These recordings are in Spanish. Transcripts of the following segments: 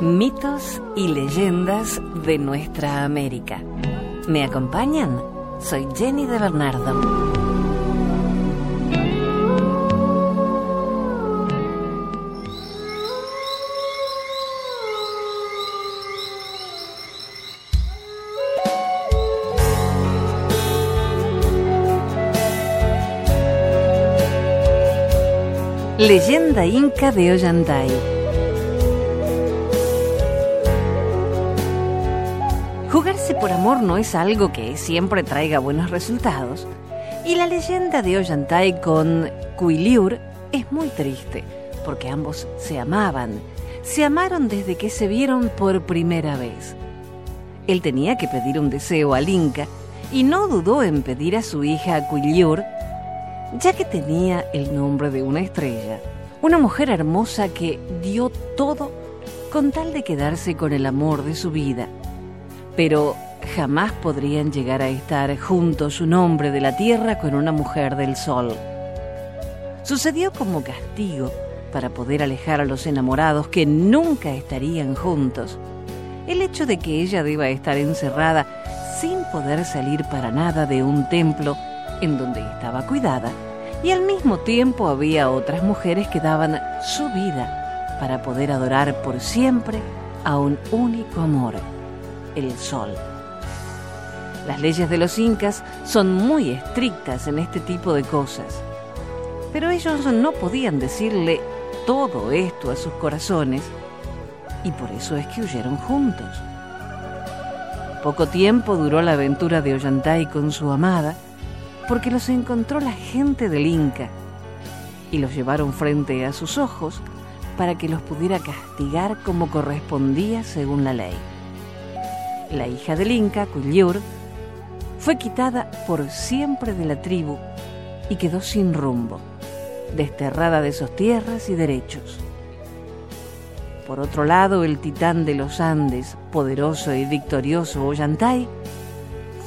Mitos y leyendas de nuestra América. ¿Me acompañan? Soy Jenny de Bernardo. Leyenda Inca de Ollantay. Jugarse por amor no es algo que siempre traiga buenos resultados, y la leyenda de Ollantay con Cuiliur es muy triste, porque ambos se amaban, se amaron desde que se vieron por primera vez. Él tenía que pedir un deseo al Inca, y no dudó en pedir a su hija Cuiliur ya que tenía el nombre de una estrella, una mujer hermosa que dio todo con tal de quedarse con el amor de su vida. Pero jamás podrían llegar a estar juntos un hombre de la tierra con una mujer del sol. Sucedió como castigo para poder alejar a los enamorados que nunca estarían juntos. El hecho de que ella deba estar encerrada sin poder salir para nada de un templo en donde estaba cuidada, y al mismo tiempo había otras mujeres que daban su vida para poder adorar por siempre a un único amor, el sol. Las leyes de los incas son muy estrictas en este tipo de cosas, pero ellos no podían decirle todo esto a sus corazones y por eso es que huyeron juntos. Poco tiempo duró la aventura de Ollantay con su amada, porque los encontró la gente del Inca y los llevaron frente a sus ojos para que los pudiera castigar como correspondía según la ley. La hija del Inca, Cuyur, fue quitada por siempre de la tribu y quedó sin rumbo, desterrada de sus tierras y derechos. Por otro lado, el titán de los Andes, poderoso y victorioso Ollantay,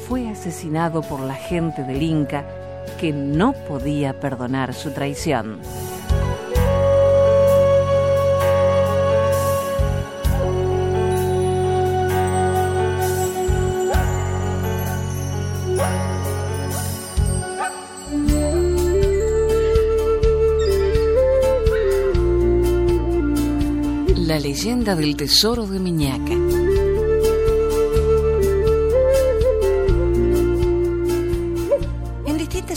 fue asesinado por la gente del Inca que no podía perdonar su traición. Leyenda del tesoro de Miñaca.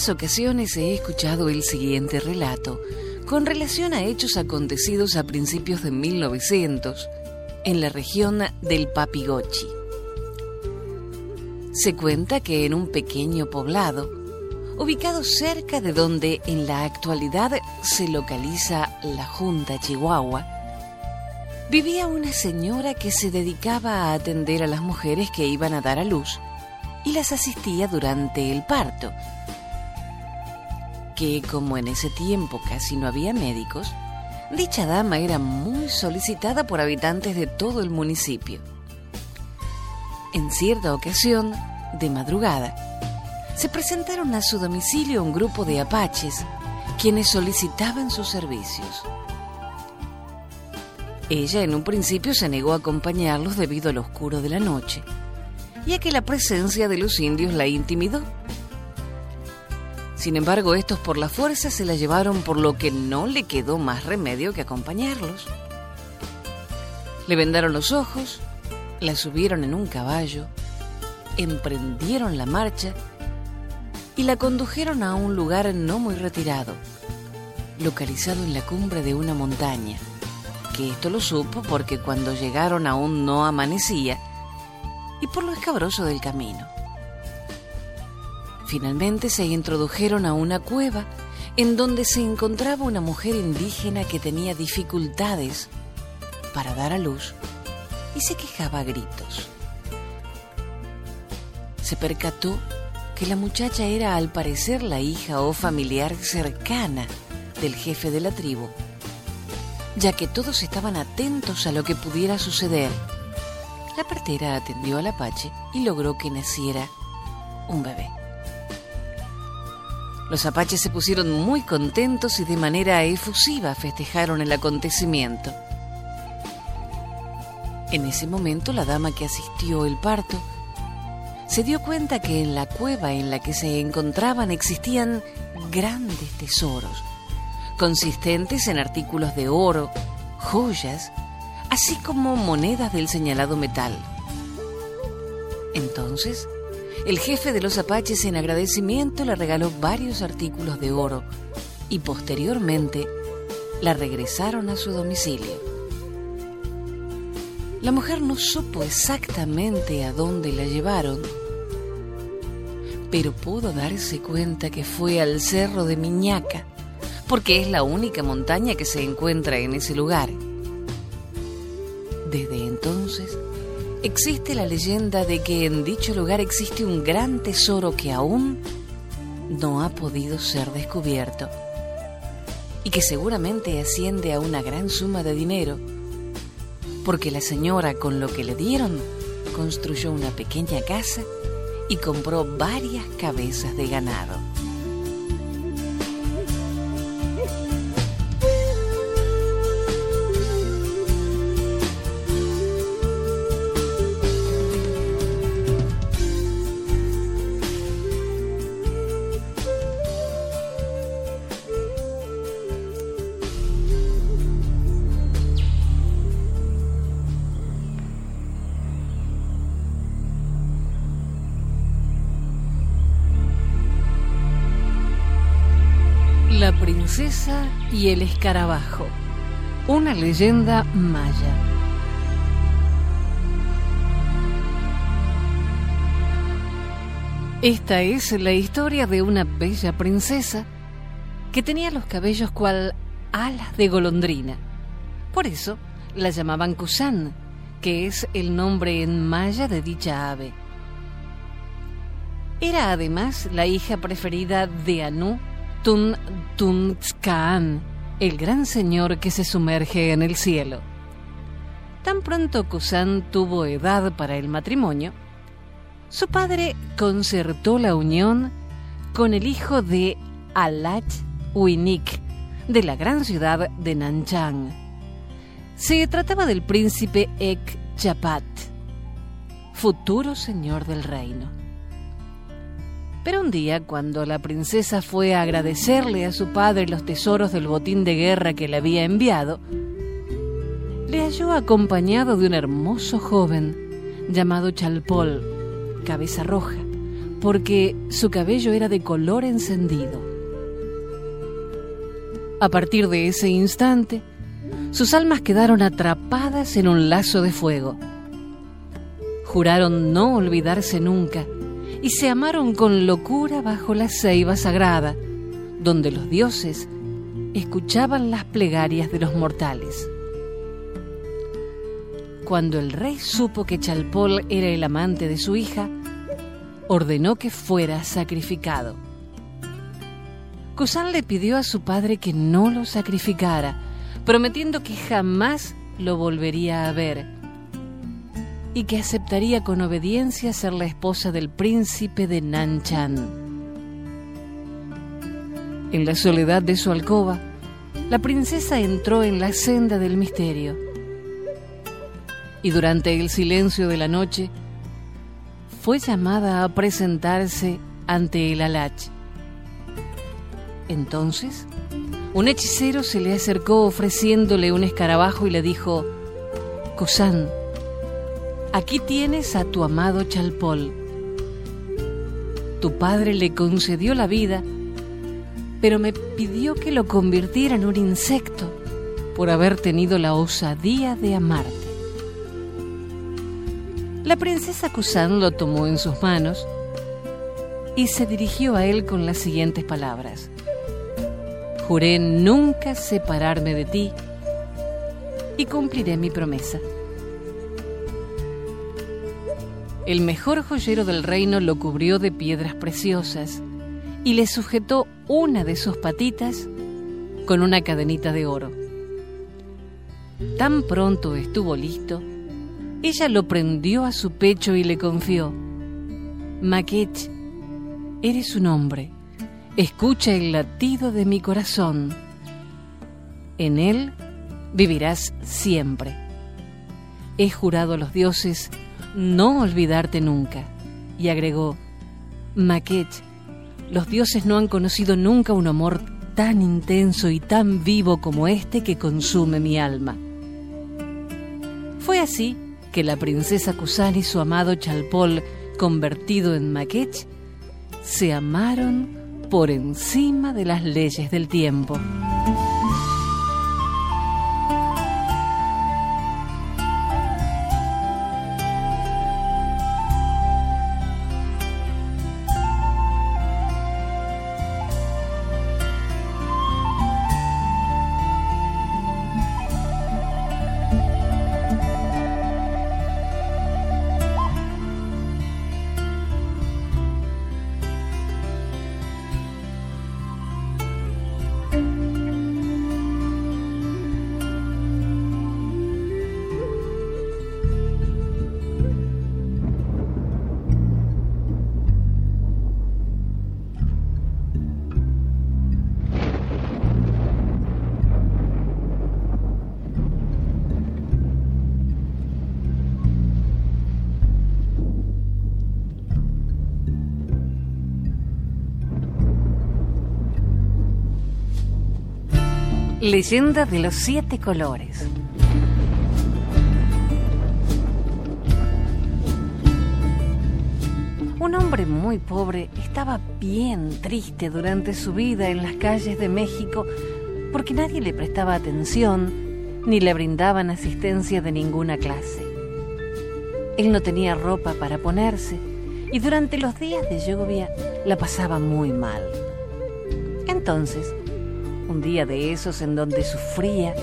ocasiones he escuchado el siguiente relato con relación a hechos acontecidos a principios de 1900 en la región del Papigochi. Se cuenta que en un pequeño poblado, ubicado cerca de donde en la actualidad se localiza la Junta Chihuahua, vivía una señora que se dedicaba a atender a las mujeres que iban a dar a luz y las asistía durante el parto que como en ese tiempo casi no había médicos, dicha dama era muy solicitada por habitantes de todo el municipio. En cierta ocasión, de madrugada, se presentaron a su domicilio un grupo de apaches quienes solicitaban sus servicios. Ella en un principio se negó a acompañarlos debido al oscuro de la noche, ya que la presencia de los indios la intimidó. Sin embargo, estos por la fuerza se la llevaron por lo que no le quedó más remedio que acompañarlos. Le vendaron los ojos, la subieron en un caballo, emprendieron la marcha y la condujeron a un lugar no muy retirado, localizado en la cumbre de una montaña, que esto lo supo porque cuando llegaron aún no amanecía y por lo escabroso del camino. Finalmente se introdujeron a una cueva en donde se encontraba una mujer indígena que tenía dificultades para dar a luz y se quejaba a gritos. Se percató que la muchacha era al parecer la hija o familiar cercana del jefe de la tribu, ya que todos estaban atentos a lo que pudiera suceder. La partera atendió al apache y logró que naciera un bebé. Los apaches se pusieron muy contentos y de manera efusiva festejaron el acontecimiento. En ese momento la dama que asistió el parto se dio cuenta que en la cueva en la que se encontraban existían grandes tesoros, consistentes en artículos de oro, joyas, así como monedas del señalado metal. Entonces, el jefe de los apaches en agradecimiento le regaló varios artículos de oro y posteriormente la regresaron a su domicilio. La mujer no supo exactamente a dónde la llevaron, pero pudo darse cuenta que fue al cerro de Miñaca, porque es la única montaña que se encuentra en ese lugar. Desde entonces, existe la leyenda de que en dicho lugar existe un gran tesoro que aún no ha podido ser descubierto y que seguramente asciende a una gran suma de dinero porque la señora con lo que le dieron construyó una pequeña casa y compró varias cabezas de ganado. Y el escarabajo. Una leyenda maya. Esta es la historia de una bella princesa que tenía los cabellos cual alas de golondrina. Por eso la llamaban Kusan, que es el nombre en maya de dicha ave. Era además la hija preferida de Anu Tun Tuntzkaan, el gran señor que se sumerge en el cielo. Tan pronto Kusan tuvo edad para el matrimonio, su padre concertó la unión con el hijo de Alach Winik, de la gran ciudad de Nanchang. Se trataba del príncipe Ek Chapat, futuro señor del reino. Pero un día, cuando la princesa fue a agradecerle a su padre los tesoros del botín de guerra que le había enviado, le halló acompañado de un hermoso joven llamado Chalpol, cabeza roja, porque su cabello era de color encendido. A partir de ese instante, sus almas quedaron atrapadas en un lazo de fuego. Juraron no olvidarse nunca y se amaron con locura bajo la ceiba sagrada, donde los dioses escuchaban las plegarias de los mortales. Cuando el rey supo que Chalpol era el amante de su hija, ordenó que fuera sacrificado. Kusan le pidió a su padre que no lo sacrificara, prometiendo que jamás lo volvería a ver y que aceptaría con obediencia ser la esposa del príncipe de Nanchan. En la soledad de su alcoba, la princesa entró en la senda del misterio y durante el silencio de la noche fue llamada a presentarse ante el alach. Entonces, un hechicero se le acercó ofreciéndole un escarabajo y le dijo, Kusan, Aquí tienes a tu amado Chalpol. Tu padre le concedió la vida, pero me pidió que lo convirtiera en un insecto por haber tenido la osadía de amarte. La princesa Kusan lo tomó en sus manos y se dirigió a él con las siguientes palabras. Juré nunca separarme de ti y cumpliré mi promesa. El mejor joyero del reino lo cubrió de piedras preciosas y le sujetó una de sus patitas con una cadenita de oro. Tan pronto estuvo listo, ella lo prendió a su pecho y le confió, Maquet, eres un hombre, escucha el latido de mi corazón. En él vivirás siempre. he jurado a los dioses no olvidarte nunca. Y agregó, Maquet, los dioses no han conocido nunca un amor tan intenso y tan vivo como este que consume mi alma. Fue así que la princesa Kusan y su amado Chalpol, convertido en Maquet, se amaron por encima de las leyes del tiempo. Leyenda de los siete colores. Un hombre muy pobre estaba bien triste durante su vida en las calles de México porque nadie le prestaba atención ni le brindaban asistencia de ninguna clase. Él no tenía ropa para ponerse y durante los días de lluvia la pasaba muy mal. Entonces, un día de esos en donde sufría,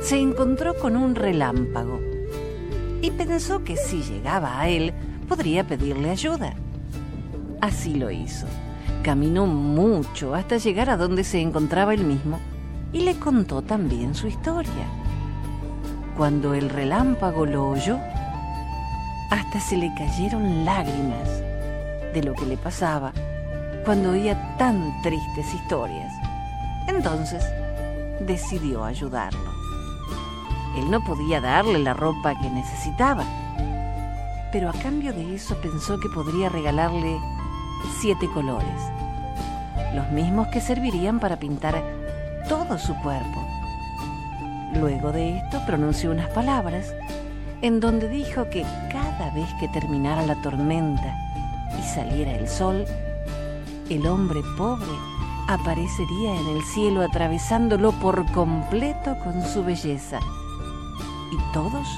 se encontró con un relámpago y pensó que si llegaba a él podría pedirle ayuda. Así lo hizo. Caminó mucho hasta llegar a donde se encontraba él mismo y le contó también su historia. Cuando el relámpago lo oyó, hasta se le cayeron lágrimas de lo que le pasaba cuando oía tan tristes historias. Entonces decidió ayudarlo. Él no podía darle la ropa que necesitaba, pero a cambio de eso pensó que podría regalarle siete colores, los mismos que servirían para pintar todo su cuerpo. Luego de esto pronunció unas palabras en donde dijo que cada vez que terminara la tormenta y saliera el sol, el hombre pobre aparecería en el cielo atravesándolo por completo con su belleza. Y todos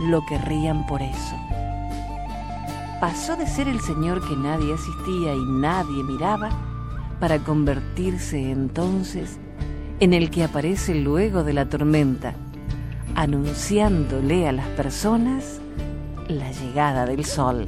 lo querrían por eso. Pasó de ser el Señor que nadie asistía y nadie miraba para convertirse entonces en el que aparece luego de la tormenta, anunciándole a las personas la llegada del sol.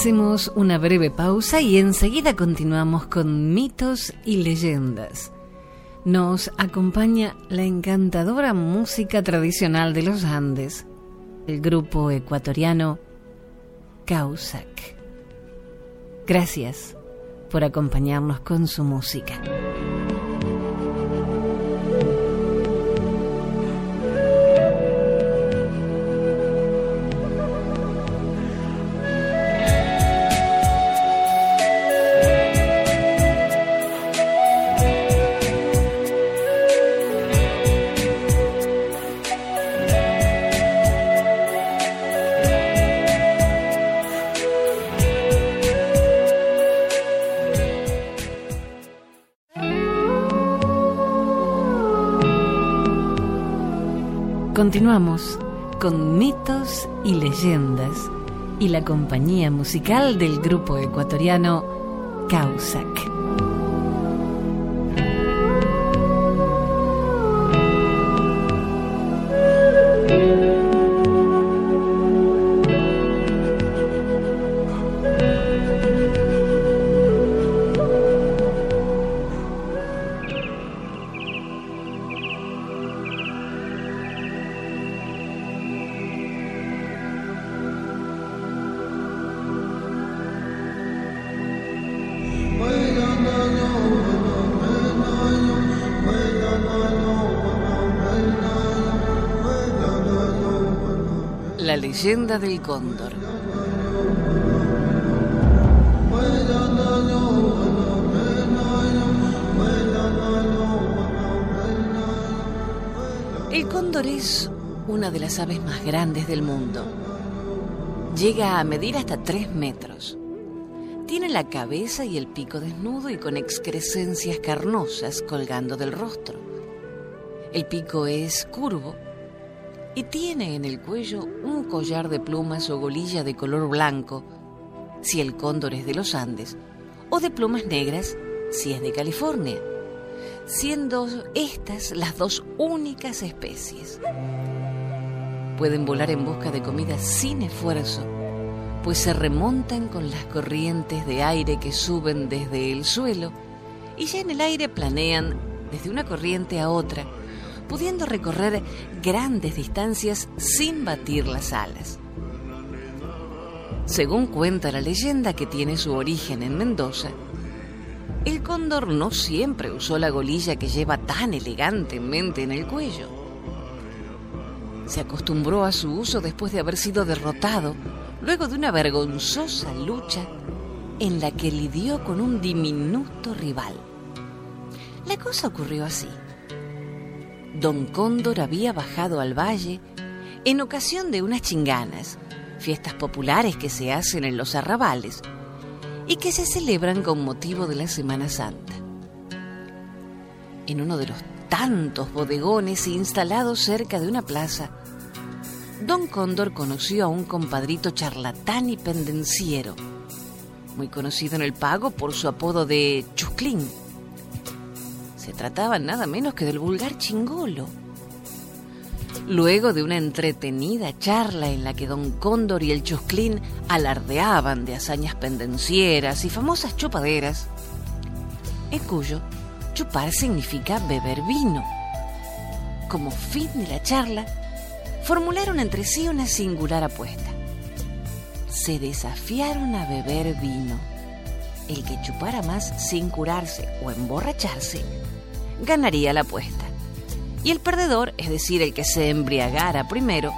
Hacemos una breve pausa y enseguida continuamos con mitos y leyendas. Nos acompaña la encantadora música tradicional de los Andes, el grupo ecuatoriano Causac. Gracias por acompañarnos con su música. Continuamos con mitos y leyendas y la compañía musical del grupo ecuatoriano Causac. Leyenda del cóndor. El cóndor es una de las aves más grandes del mundo. Llega a medir hasta 3 metros. Tiene la cabeza y el pico desnudo y con excrescencias carnosas colgando del rostro. El pico es curvo y tiene en el cuello collar de plumas o golilla de color blanco, si el cóndor es de los Andes, o de plumas negras, si es de California, siendo estas las dos únicas especies. Pueden volar en busca de comida sin esfuerzo, pues se remontan con las corrientes de aire que suben desde el suelo y ya en el aire planean desde una corriente a otra, pudiendo recorrer grandes distancias sin batir las alas. Según cuenta la leyenda que tiene su origen en Mendoza, el cóndor no siempre usó la golilla que lleva tan elegantemente en el cuello. Se acostumbró a su uso después de haber sido derrotado, luego de una vergonzosa lucha en la que lidió con un diminuto rival. La cosa ocurrió así. Don Cóndor había bajado al valle en ocasión de unas chinganas, fiestas populares que se hacen en los arrabales y que se celebran con motivo de la Semana Santa. En uno de los tantos bodegones instalados cerca de una plaza, Don Cóndor conoció a un compadrito charlatán y pendenciero, muy conocido en el pago por su apodo de Chusclín se trataba nada menos que del vulgar chingolo. Luego de una entretenida charla en la que don Cóndor y el Chusclín alardeaban de hazañas pendencieras y famosas chupaderas, en cuyo chupar significa beber vino. Como fin de la charla, formularon entre sí una singular apuesta. Se desafiaron a beber vino. El que chupara más sin curarse o emborracharse ganaría la apuesta. Y el perdedor, es decir, el que se embriagara primero,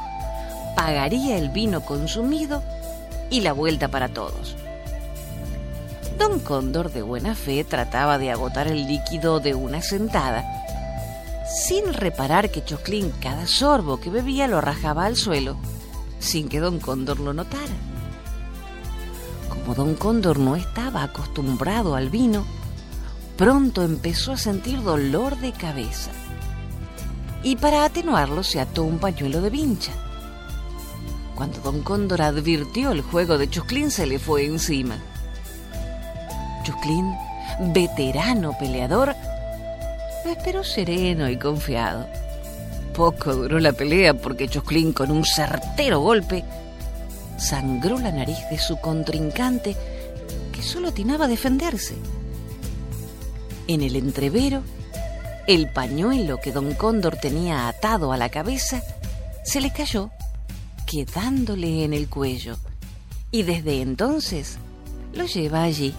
pagaría el vino consumido y la vuelta para todos. Don Cóndor de buena fe trataba de agotar el líquido de una sentada, sin reparar que Choclín cada sorbo que bebía lo rajaba al suelo, sin que Don Cóndor lo notara. Como Don Cóndor no estaba acostumbrado al vino, pronto empezó a sentir dolor de cabeza. Y para atenuarlo se ató un pañuelo de vincha. Cuando don Cóndor advirtió el juego de Chusclín se le fue encima. Chusclín, veterano peleador, lo esperó sereno y confiado. Poco duró la pelea porque Chusclín con un certero golpe sangró la nariz de su contrincante que solo atinaba a defenderse. En el entrevero, el pañuelo que don Cóndor tenía atado a la cabeza se le cayó, quedándole en el cuello, y desde entonces lo lleva allí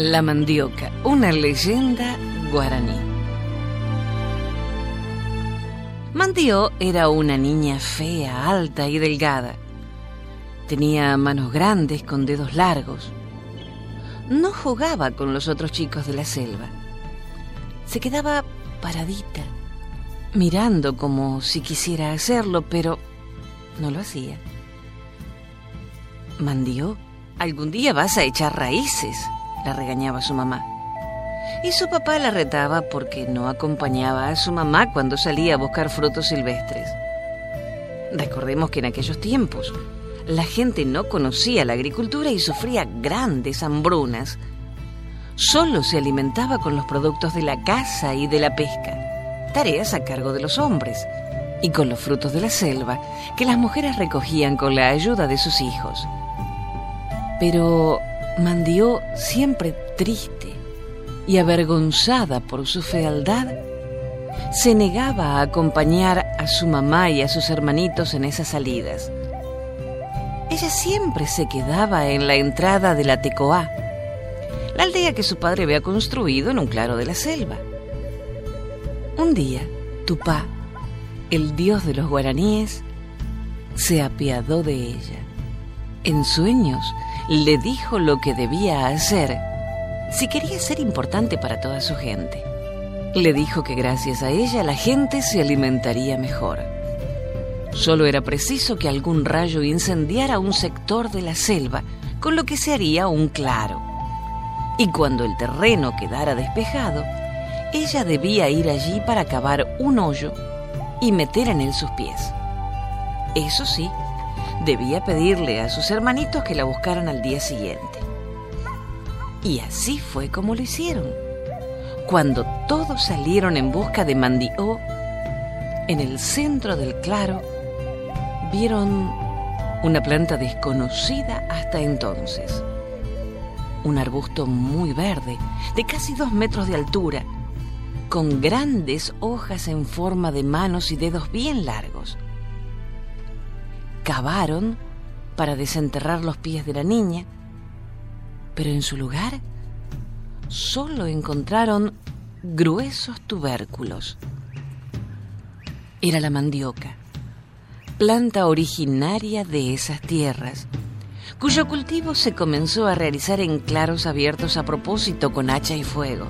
La mandioca, una leyenda guaraní. Mandió era una niña fea, alta y delgada. Tenía manos grandes con dedos largos. No jugaba con los otros chicos de la selva. Se quedaba paradita, mirando como si quisiera hacerlo, pero no lo hacía. Mandió, algún día vas a echar raíces, la regañaba su mamá. Y su papá la retaba porque no acompañaba a su mamá cuando salía a buscar frutos silvestres. Recordemos que en aquellos tiempos la gente no conocía la agricultura y sufría grandes hambrunas. Solo se alimentaba con los productos de la caza y de la pesca, tareas a cargo de los hombres, y con los frutos de la selva que las mujeres recogían con la ayuda de sus hijos. Pero Mandió, siempre triste y avergonzada por su fealdad, se negaba a acompañar a su mamá y a sus hermanitos en esas salidas. Ella siempre se quedaba en la entrada de la Tecoá, la aldea que su padre había construido en un claro de la selva. Un día, Tupá, el dios de los guaraníes, se apiadó de ella. En sueños le dijo lo que debía hacer si quería ser importante para toda su gente. Le dijo que gracias a ella la gente se alimentaría mejor. Solo era preciso que algún rayo incendiara un sector de la selva, con lo que se haría un claro. Y cuando el terreno quedara despejado, ella debía ir allí para cavar un hoyo y meter en él sus pies. Eso sí, debía pedirle a sus hermanitos que la buscaran al día siguiente. Y así fue como lo hicieron. Cuando todos salieron en busca de Mandió, en el centro del claro, vieron una planta desconocida hasta entonces. Un arbusto muy verde, de casi dos metros de altura, con grandes hojas en forma de manos y dedos bien largos cavaron para desenterrar los pies de la niña, pero en su lugar solo encontraron gruesos tubérculos. Era la mandioca, planta originaria de esas tierras, cuyo cultivo se comenzó a realizar en claros abiertos a propósito con hacha y fuego.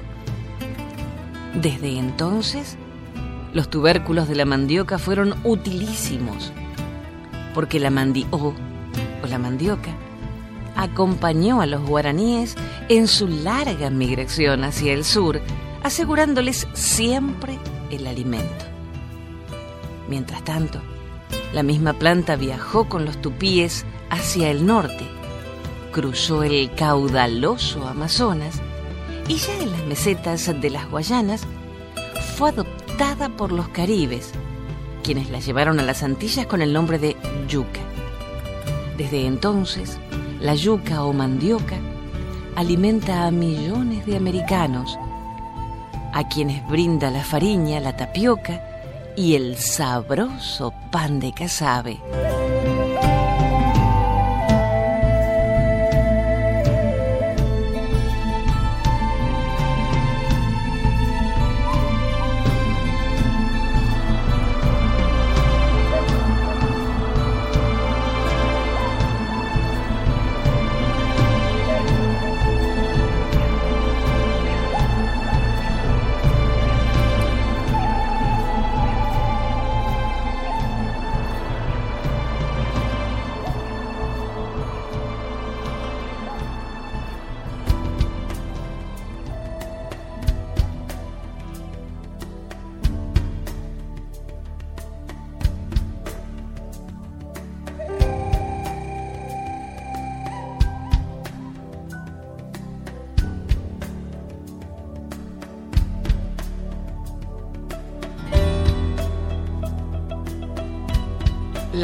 Desde entonces, los tubérculos de la mandioca fueron utilísimos porque la mandió o la mandioca acompañó a los guaraníes en su larga migración hacia el sur, asegurándoles siempre el alimento. Mientras tanto, la misma planta viajó con los tupíes hacia el norte, cruzó el caudaloso Amazonas y ya en las mesetas de las Guayanas fue adoptada por los caribes, quienes la llevaron a las Antillas con el nombre de yuca. Desde entonces, la yuca o mandioca alimenta a millones de americanos, a quienes brinda la fariña, la tapioca y el sabroso pan de casabe.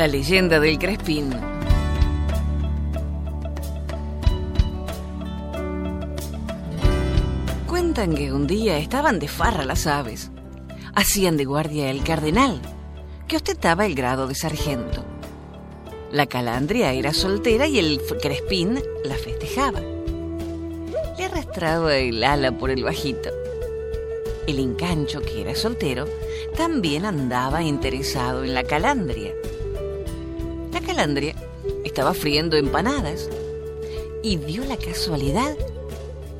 La leyenda del Crespín. Cuentan que un día estaban de farra las aves. Hacían de guardia el cardenal, que ostentaba el grado de sargento. La calandria era soltera y el Crespín la festejaba. Le arrastraba el ala por el bajito. El encancho, que era soltero, también andaba interesado en la calandria. La calandria estaba friendo empanadas y dio la casualidad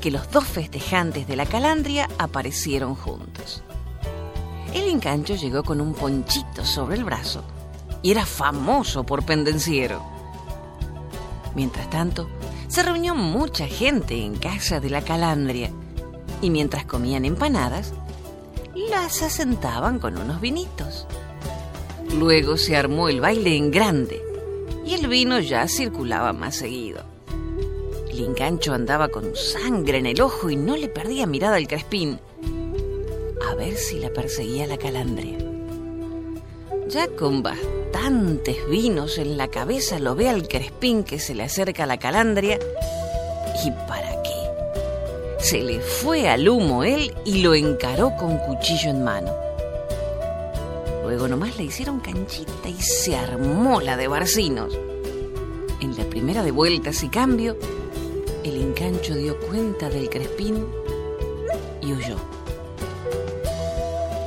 que los dos festejantes de la calandria aparecieron juntos. El encancho llegó con un ponchito sobre el brazo y era famoso por pendenciero. Mientras tanto, se reunió mucha gente en casa de la calandria y mientras comían empanadas, las asentaban con unos vinitos. Luego se armó el baile en grande y el vino ya circulaba más seguido. El engancho andaba con sangre en el ojo y no le perdía mirada al crespín, a ver si la perseguía la calandria. Ya con bastantes vinos en la cabeza lo ve al crespín que se le acerca a la calandria y para qué se le fue al humo él y lo encaró con cuchillo en mano. Luego nomás le hicieron canchita y se armó la de barcinos. En la primera de vueltas y cambio, el encancho dio cuenta del crespín y huyó.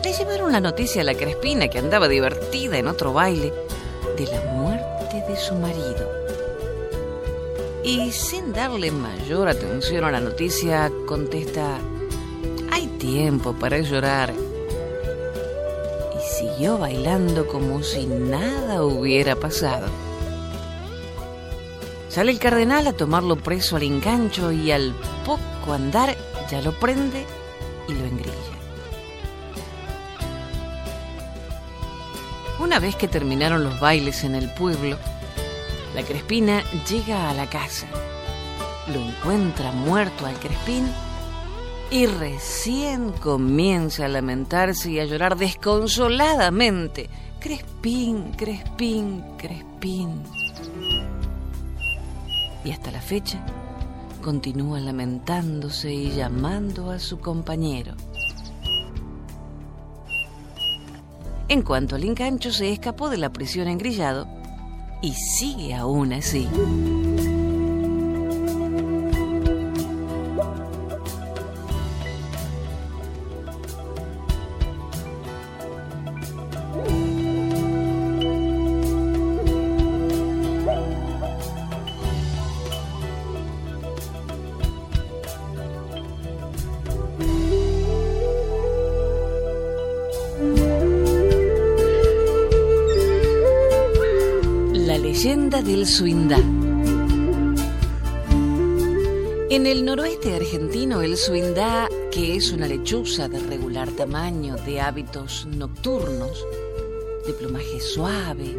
Le llevaron la noticia a la crespina que andaba divertida en otro baile de la muerte de su marido y sin darle mayor atención a la noticia contesta, hay tiempo para llorar. Bailando como si nada hubiera pasado. Sale el cardenal a tomarlo preso al engancho y al poco andar ya lo prende y lo engrilla. Una vez que terminaron los bailes en el pueblo, la Crespina llega a la casa, lo encuentra muerto al Crespín y recién comienza a lamentarse y a llorar desconsoladamente. Crespín, Crespín, Crespín. Y hasta la fecha continúa lamentándose y llamando a su compañero. En cuanto al engancho se escapó de la prisión engrillado y sigue aún así. Del Suindá. En el noroeste argentino, el suindá, que es una lechuza de regular tamaño, de hábitos nocturnos, de plumaje suave,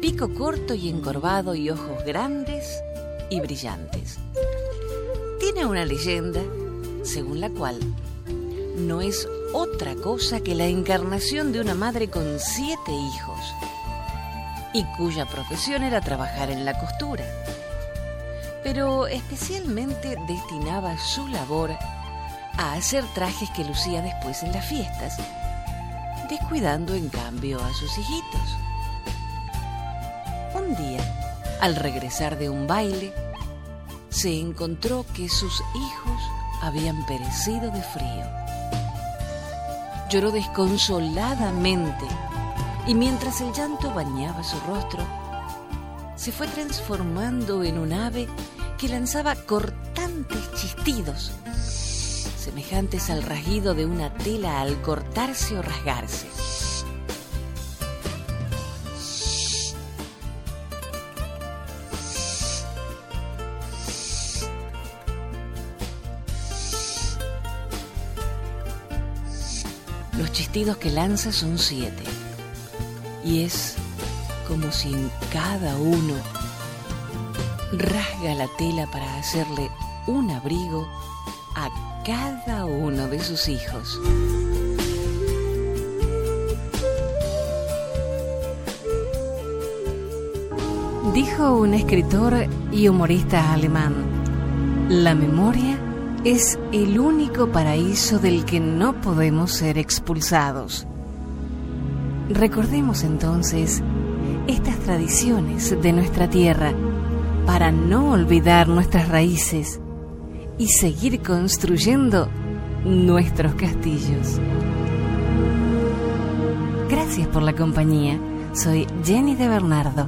pico corto y encorvado y ojos grandes y brillantes. Tiene una leyenda según la cual no es otra cosa que la encarnación de una madre con siete hijos y cuya profesión era trabajar en la costura. Pero especialmente destinaba su labor a hacer trajes que lucía después en las fiestas, descuidando en cambio a sus hijitos. Un día, al regresar de un baile, se encontró que sus hijos habían perecido de frío. Lloró desconsoladamente y mientras el llanto bañaba su rostro, se fue transformando en un ave que lanzaba cortantes chistidos, semejantes al rasguido de una tela al cortarse o rasgarse. Los chistidos que lanza son siete y es como si en cada uno rasga la tela para hacerle un abrigo a cada uno de sus hijos. Dijo un escritor y humorista alemán, la memoria es el único paraíso del que no podemos ser expulsados. Recordemos entonces estas tradiciones de nuestra tierra para no olvidar nuestras raíces y seguir construyendo nuestros castillos. Gracias por la compañía. Soy Jenny de Bernardo.